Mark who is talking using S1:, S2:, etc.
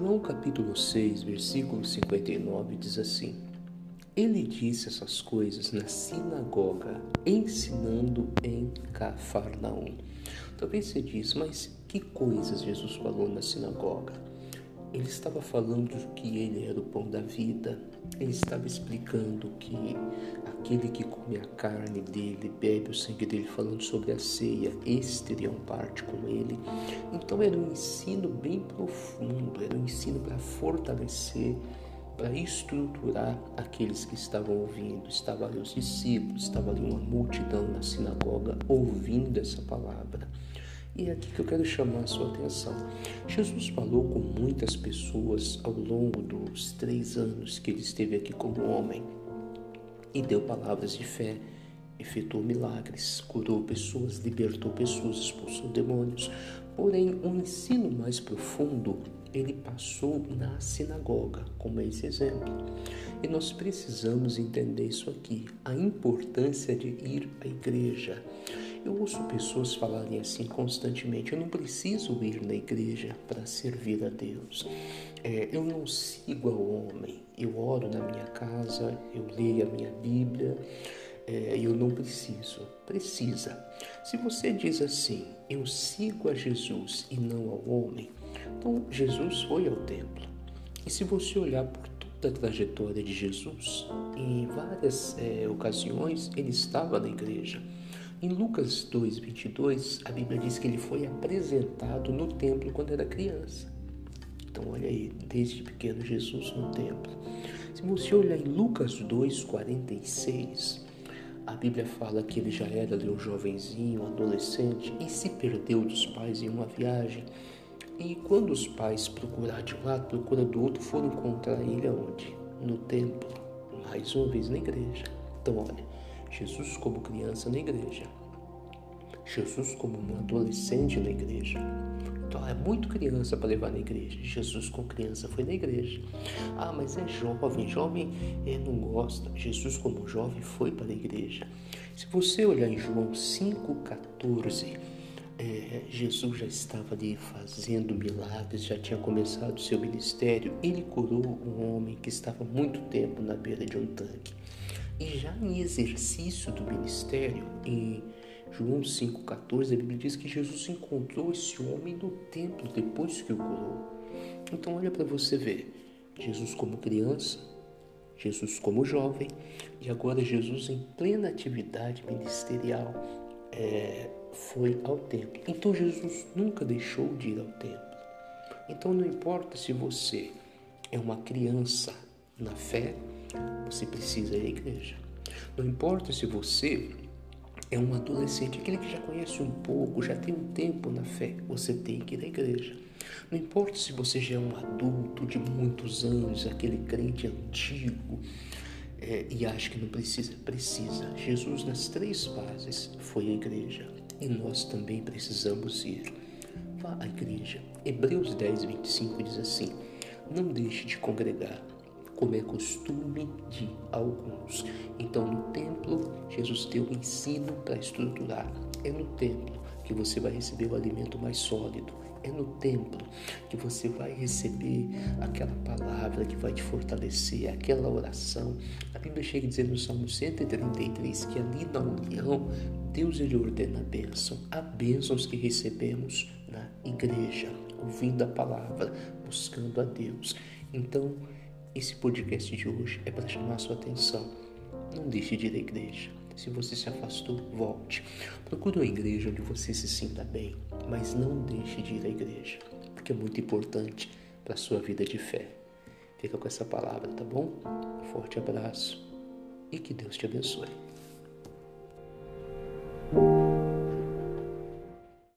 S1: João capítulo 6, versículo 59 diz assim: Ele disse essas coisas na sinagoga, ensinando em Cafarnaum. Talvez você diz, mas que coisas Jesus falou na sinagoga? Ele estava falando que ele era o pão da vida. Ele estava explicando que aquele que come a carne dele, bebe o sangue dele, falando sobre a ceia, estes teriam parte com ele. Então era um ensino bem profundo, era um ensino para fortalecer, para estruturar aqueles que estavam ouvindo. Estavam ali os discípulos, estava ali uma multidão na sinagoga ouvindo essa palavra. E é aqui que eu quero chamar a sua atenção. Jesus falou com muitas pessoas ao longo dos três anos que ele esteve aqui como homem e deu palavras de fé, efetuou milagres, curou pessoas, libertou pessoas, expulsou demônios. Porém, um ensino mais profundo ele passou na sinagoga, como esse exemplo. E nós precisamos entender isso aqui, a importância de ir à igreja. Eu ouço pessoas falarem assim constantemente: eu não preciso ir na igreja para servir a Deus. É, eu não sigo ao homem. Eu oro na minha casa, eu leio a minha Bíblia. É, eu não preciso. Precisa. Se você diz assim, eu sigo a Jesus e não ao homem, então Jesus foi ao templo. E se você olhar por toda a trajetória de Jesus, em várias é, ocasiões ele estava na igreja. Em Lucas 2:22, a Bíblia diz que ele foi apresentado no templo quando era criança. Então, olha aí, desde pequeno Jesus no templo. Se você olhar em Lucas 2:46, a Bíblia fala que ele já era um jovenzinho, um adolescente e se perdeu dos pais em uma viagem. E quando os pais procuraram de um lado, procura do outro, foram encontrar ele aonde? No templo, mais uma vez na igreja. Então, olha, Jesus como criança na igreja, Jesus como um adolescente na igreja. Então é muito criança para levar na igreja. Jesus com criança foi na igreja. Ah, mas é jovem, jovem é, não gosta. Jesus como jovem foi para a igreja. Se você olhar em João 5,14, é, Jesus já estava ali fazendo milagres, já tinha começado seu ministério. Ele curou um homem que estava muito tempo na beira de um tanque. E já em exercício do ministério, em João 5,14, a Bíblia diz que Jesus encontrou esse homem no templo depois que o curou. Então, olha para você ver: Jesus como criança, Jesus como jovem e agora Jesus em plena atividade ministerial é, foi ao templo. Então, Jesus nunca deixou de ir ao templo. Então, não importa se você é uma criança na fé você precisa ir à igreja. Não importa se você é um adolescente, aquele que já conhece um pouco, já tem um tempo na fé, você tem que ir à igreja. Não importa se você já é um adulto de muitos anos, aquele crente antigo é, e acha que não precisa, precisa. Jesus, nas três fases, foi à igreja e nós também precisamos ir. Vá à igreja. Hebreus 10, 25 diz assim: Não deixe de congregar como é costume de alguns. Então, no templo, Jesus deu o ensino para estruturar. É no templo que você vai receber o alimento mais sólido. É no templo que você vai receber aquela palavra que vai te fortalecer, aquela oração. A Bíblia chega dizer no Salmo 133 que ali na união, Deus ele ordena a bênção. Há bênçãos que recebemos na igreja, ouvindo a palavra, buscando a Deus. Então, esse podcast de hoje é para chamar a sua atenção. Não deixe de ir à igreja. Se você se afastou, volte. Procure uma igreja onde você se sinta bem, mas não deixe de ir à igreja, porque é muito importante para a sua vida de fé. Fica com essa palavra, tá bom? Um forte abraço e que Deus te abençoe.